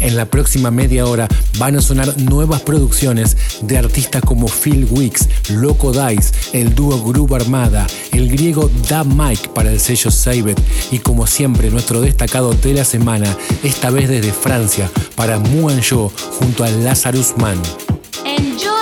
En la próxima media hora van a sonar nuevas producciones de artistas como Phil Wicks, Loco Dice, el dúo Groove Armada, el griego Da Mike para el sello Sabet y como siempre nuestro destacado de la semana, esta vez desde Francia, para Muan Yo junto a Lazarus Man. Enjoy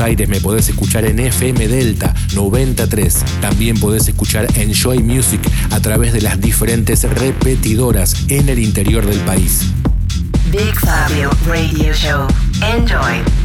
Aires me podés escuchar en FM Delta 93. También podés escuchar Enjoy Music a través de las diferentes repetidoras en el interior del país. Big Fabio Radio Show. Enjoy.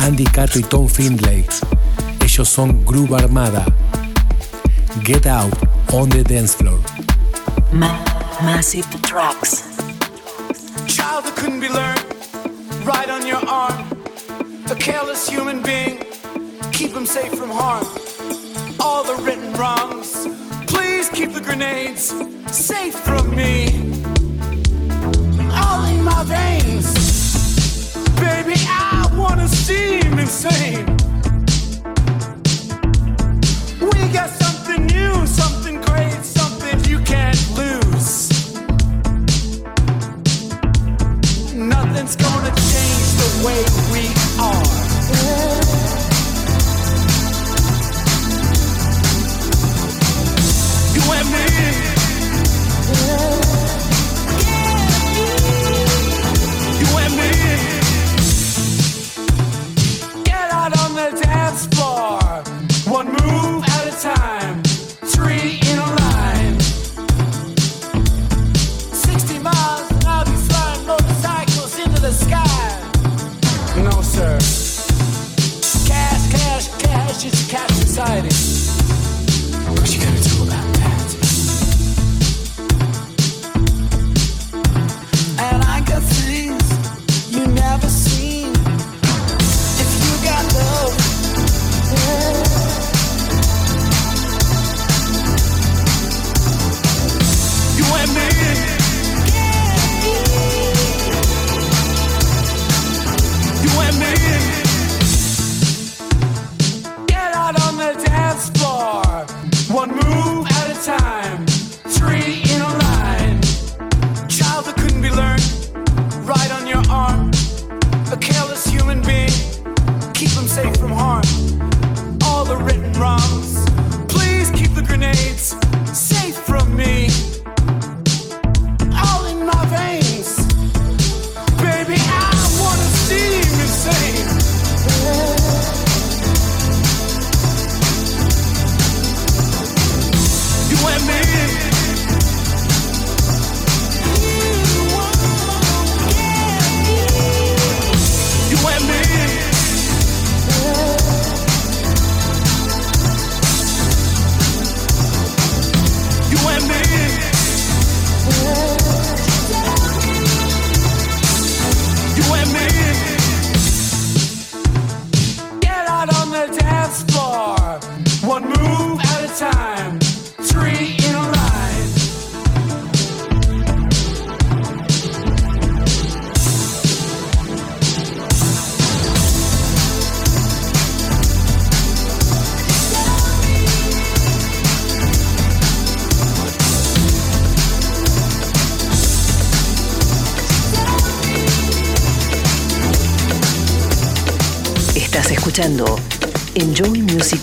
Andy Cato y Tom Findlay. Ellos son Groove Armada. Get Out on the Dance Floor. Ma massive tracks. Child that couldn't be learned, right on your arm. A careless human being, keep him safe from harm. All the written wrongs, please keep the grenades safe from me. All in my veins gonna insane. We got something new, something great, something you can't lose. Nothing's gonna change the way we are. You and me.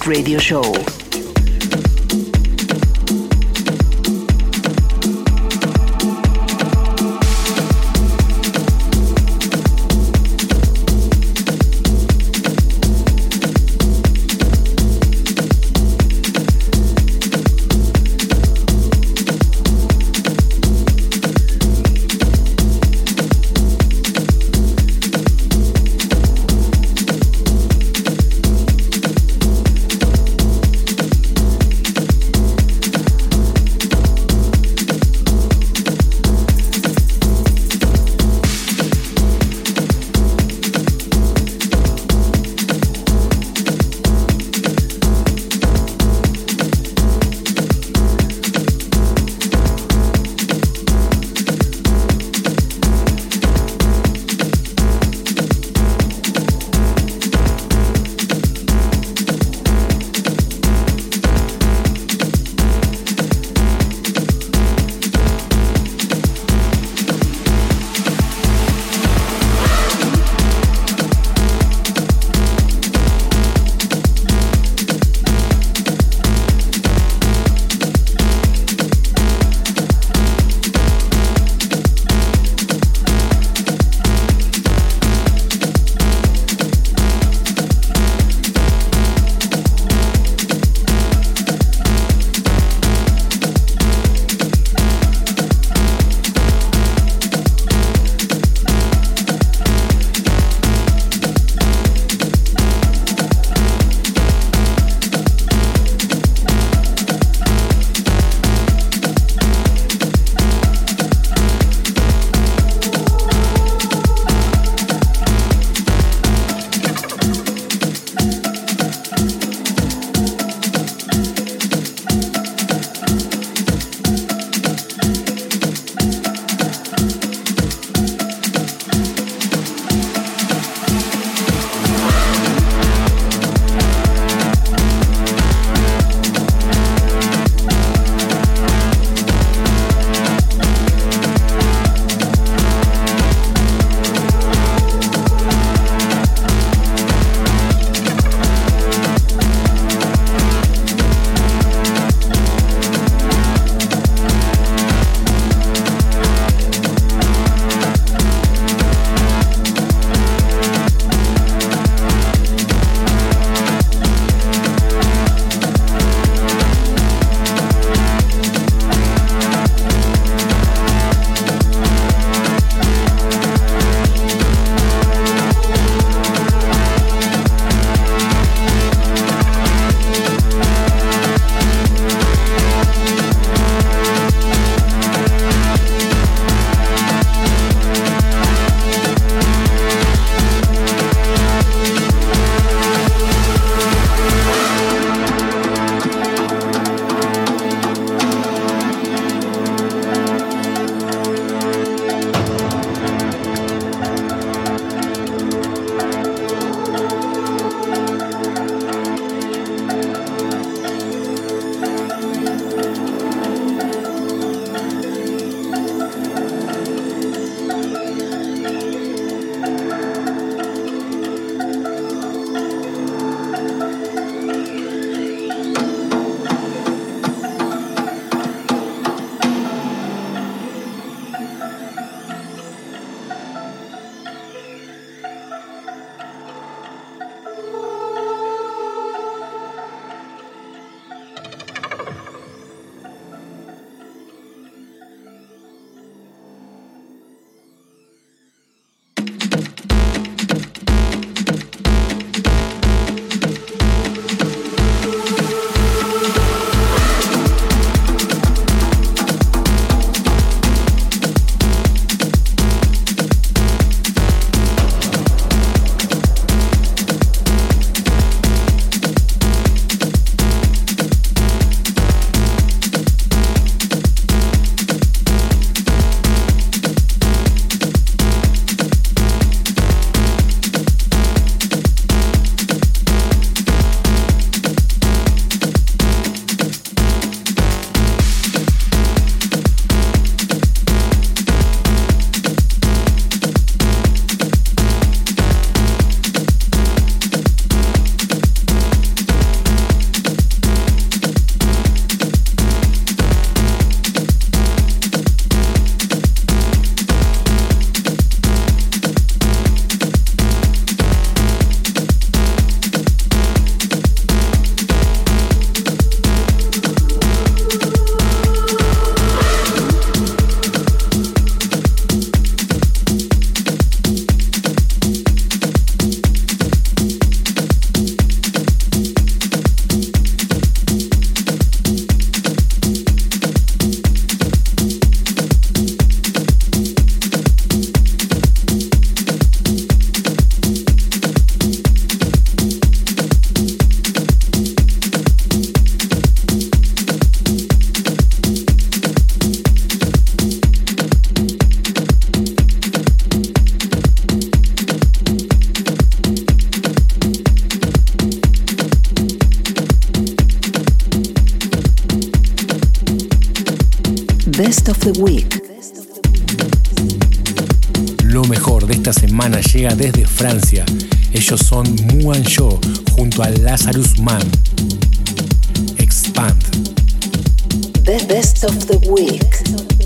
Radio Show. junto a Lazarus Man. Expand. The best of the week.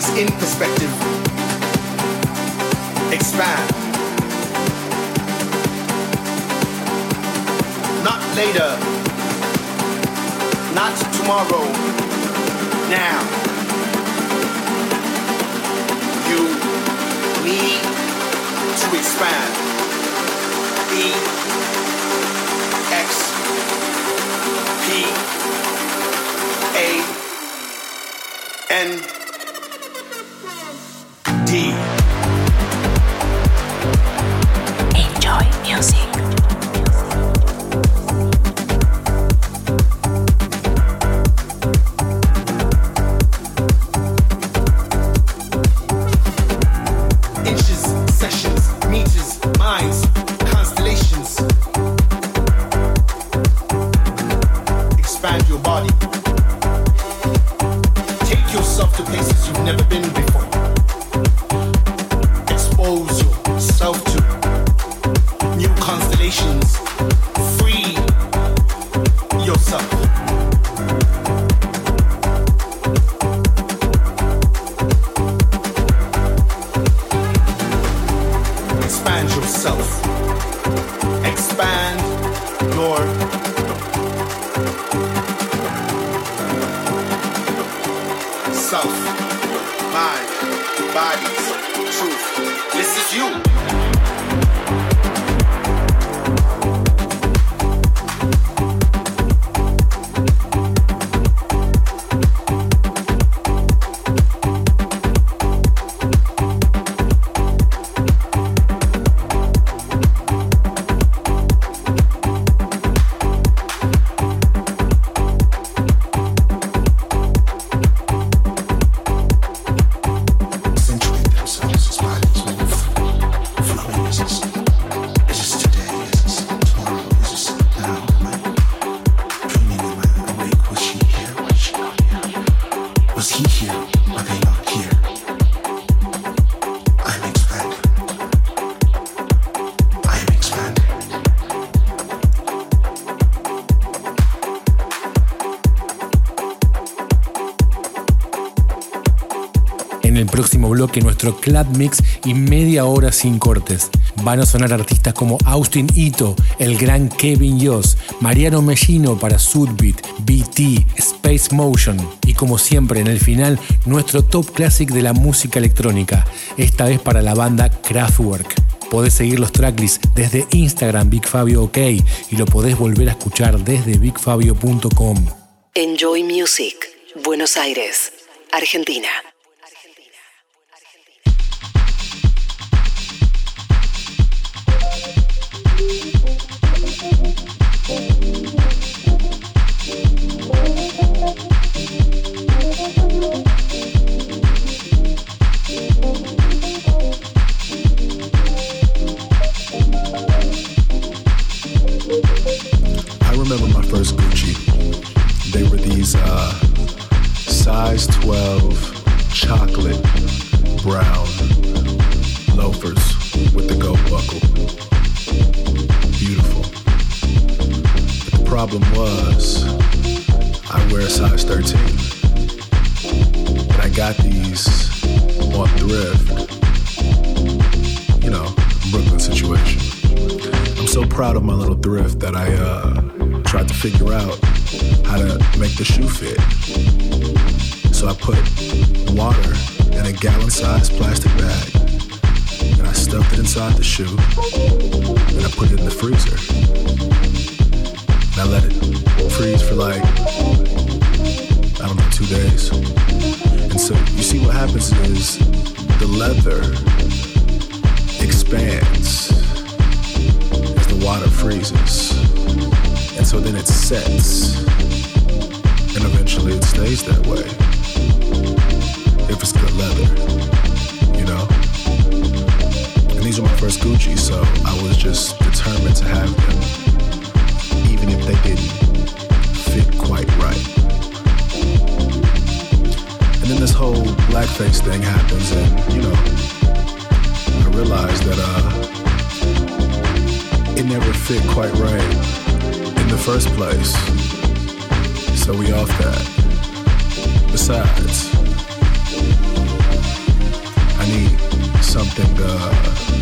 things in perspective. Expand. Not later. Not tomorrow. Now. door. nuestro club mix y media hora sin cortes. Van a sonar artistas como Austin Ito, el gran Kevin Yoss, Mariano Mellino para Sudbeat, BT, Space Motion y como siempre en el final nuestro top classic de la música electrónica, esta vez para la banda Kraftwerk. Podés seguir los tracklists desde Instagram Big Fabio OK y lo podés volver a escuchar desde bigfabio.com. Enjoy Music, Buenos Aires, Argentina. uh,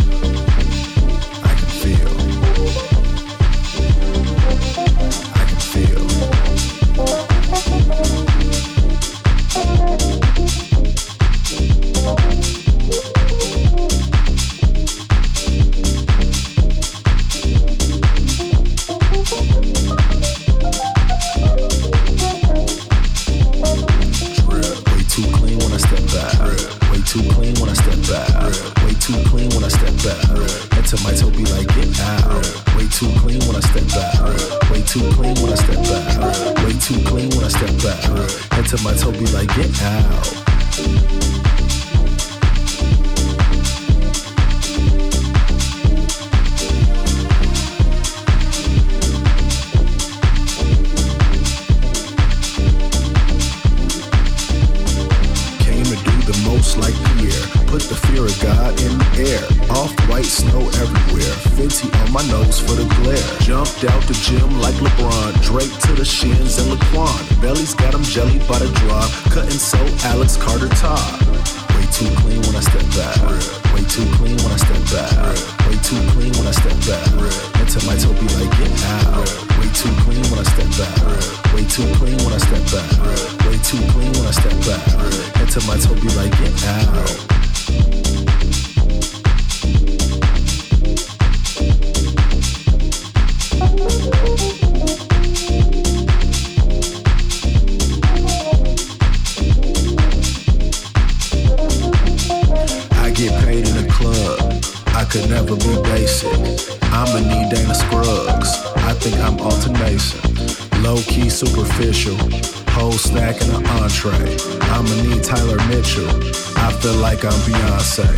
Low key superficial, whole snack and an entree. I'ma need Tyler Mitchell. I feel like I'm Beyonce.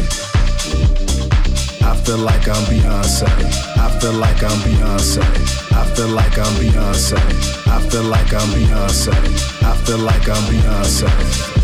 I feel like I'm Beyonce. I feel like I'm Beyonce. I feel like I'm Beyonce. I feel like I'm Beyonce. I feel like I'm Beyonce.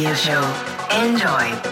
Radio Show. Enjoy.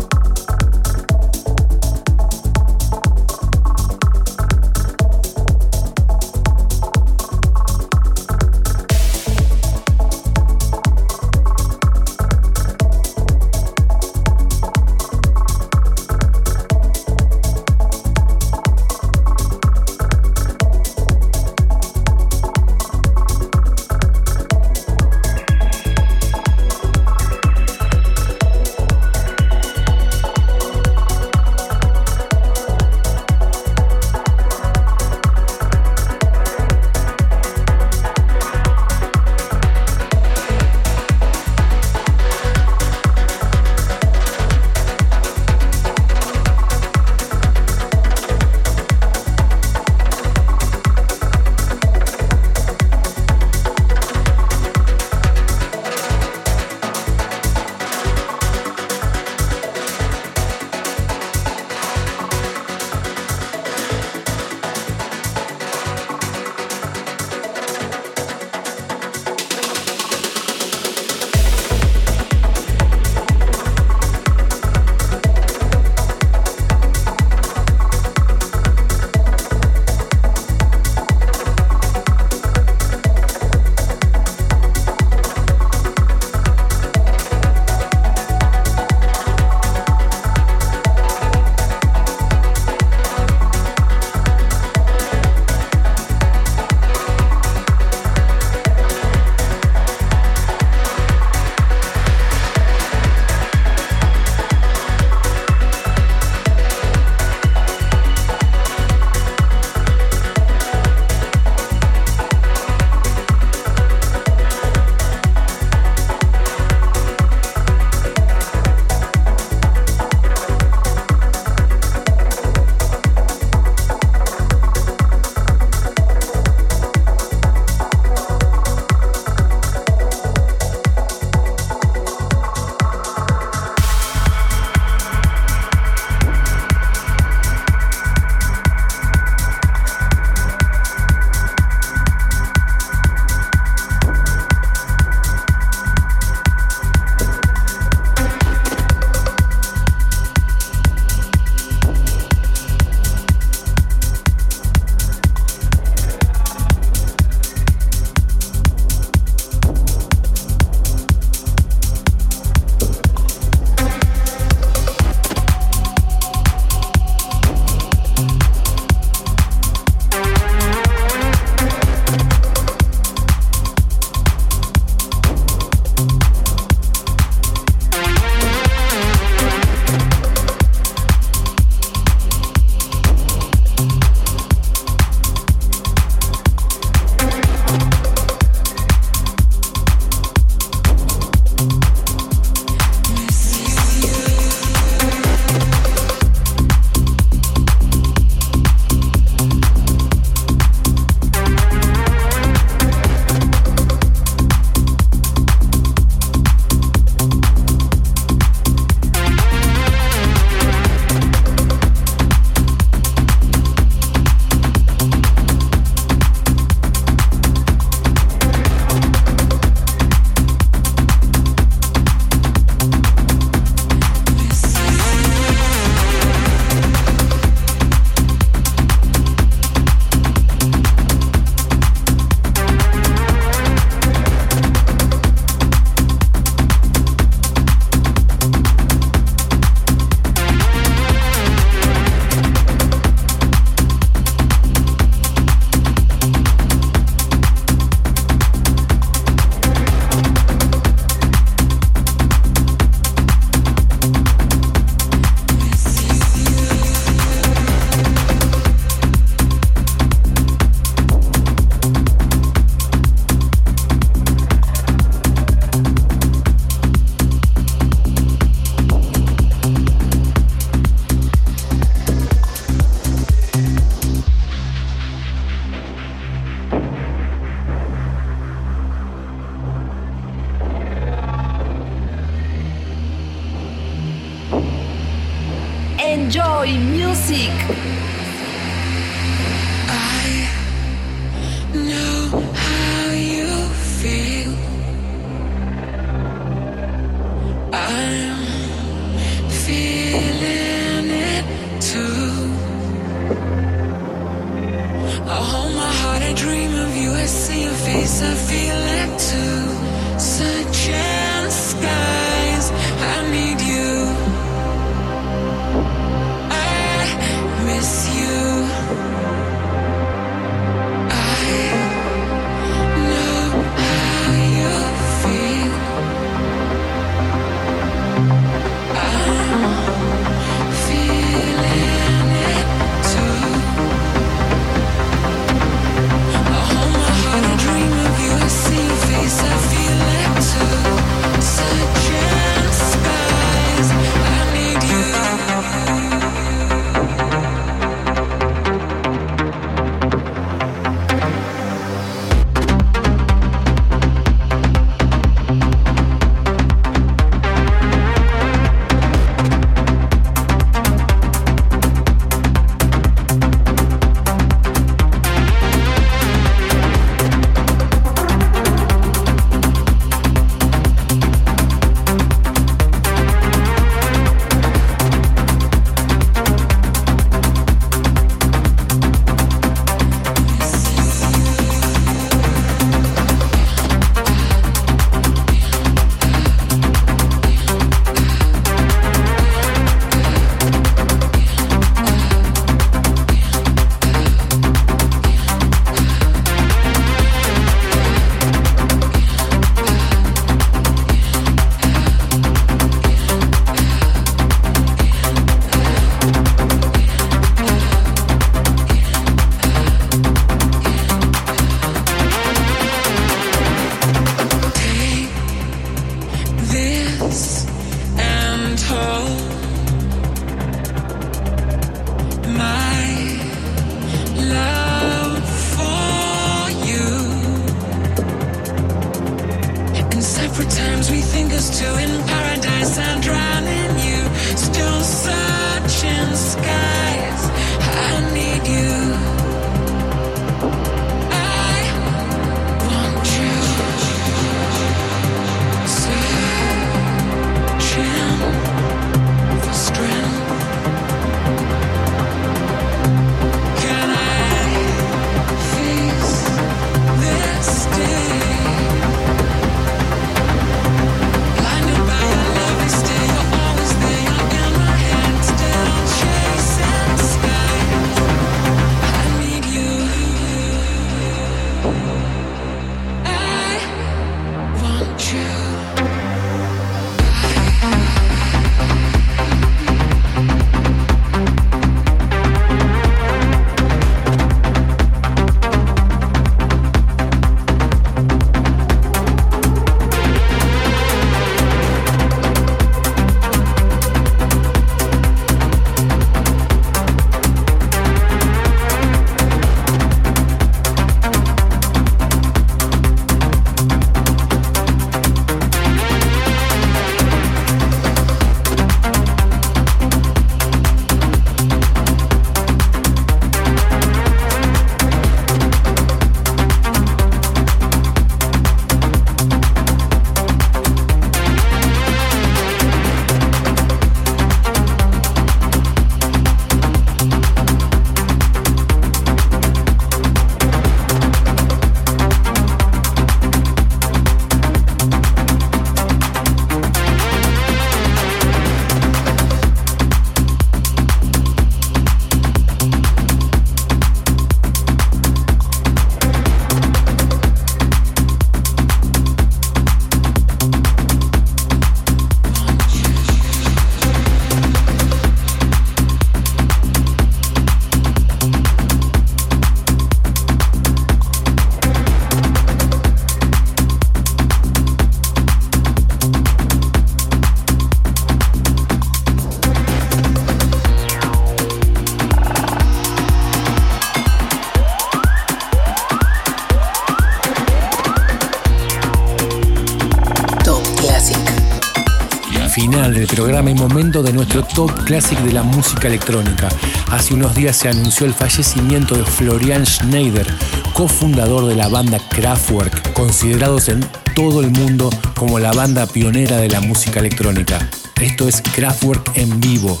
momento de nuestro top classic de la música electrónica. Hace unos días se anunció el fallecimiento de Florian Schneider, cofundador de la banda Kraftwerk, considerados en todo el mundo como la banda pionera de la música electrónica. Esto es Kraftwerk en vivo,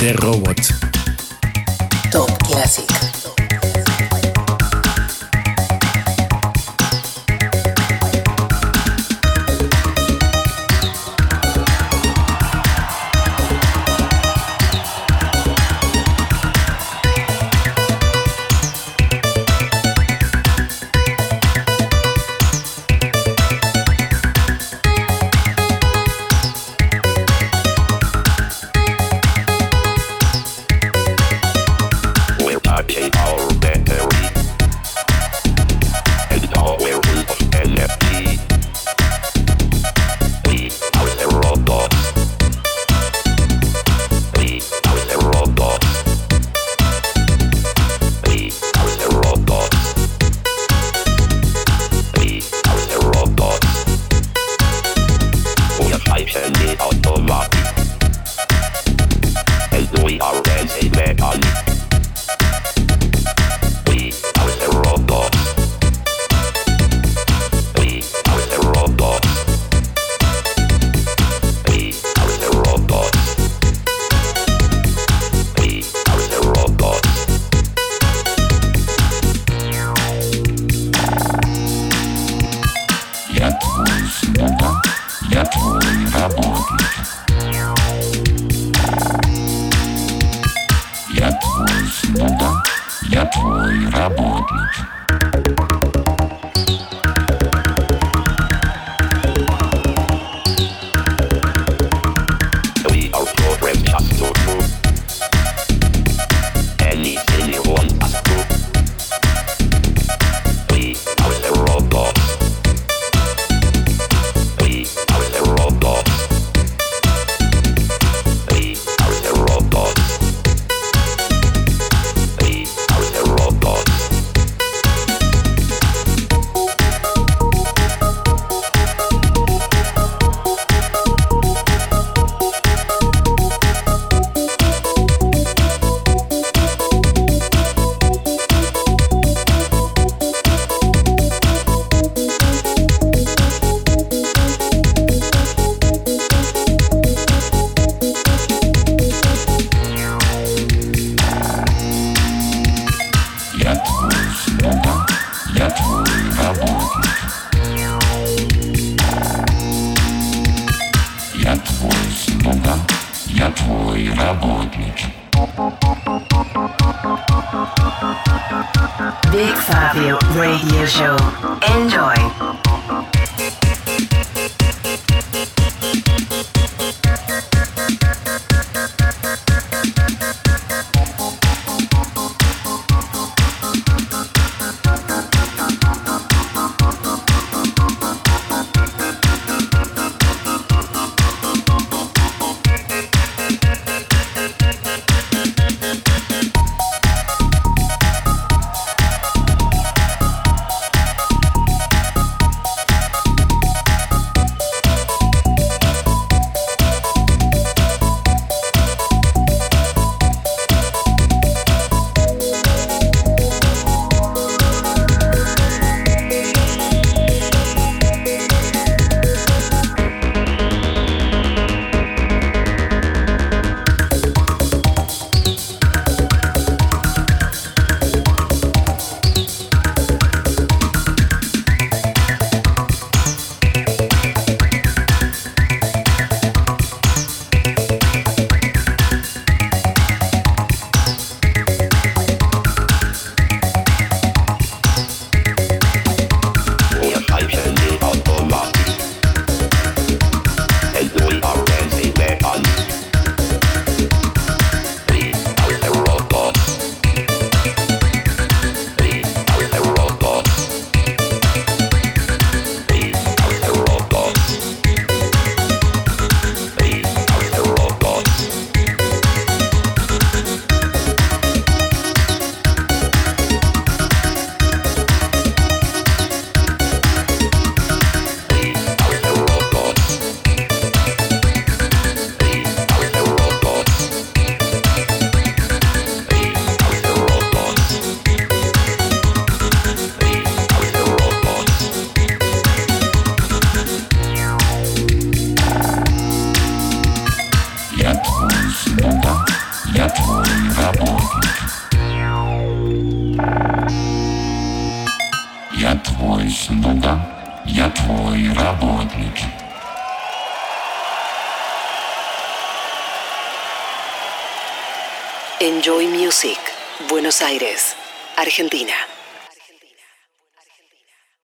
de Robots. Top Classic.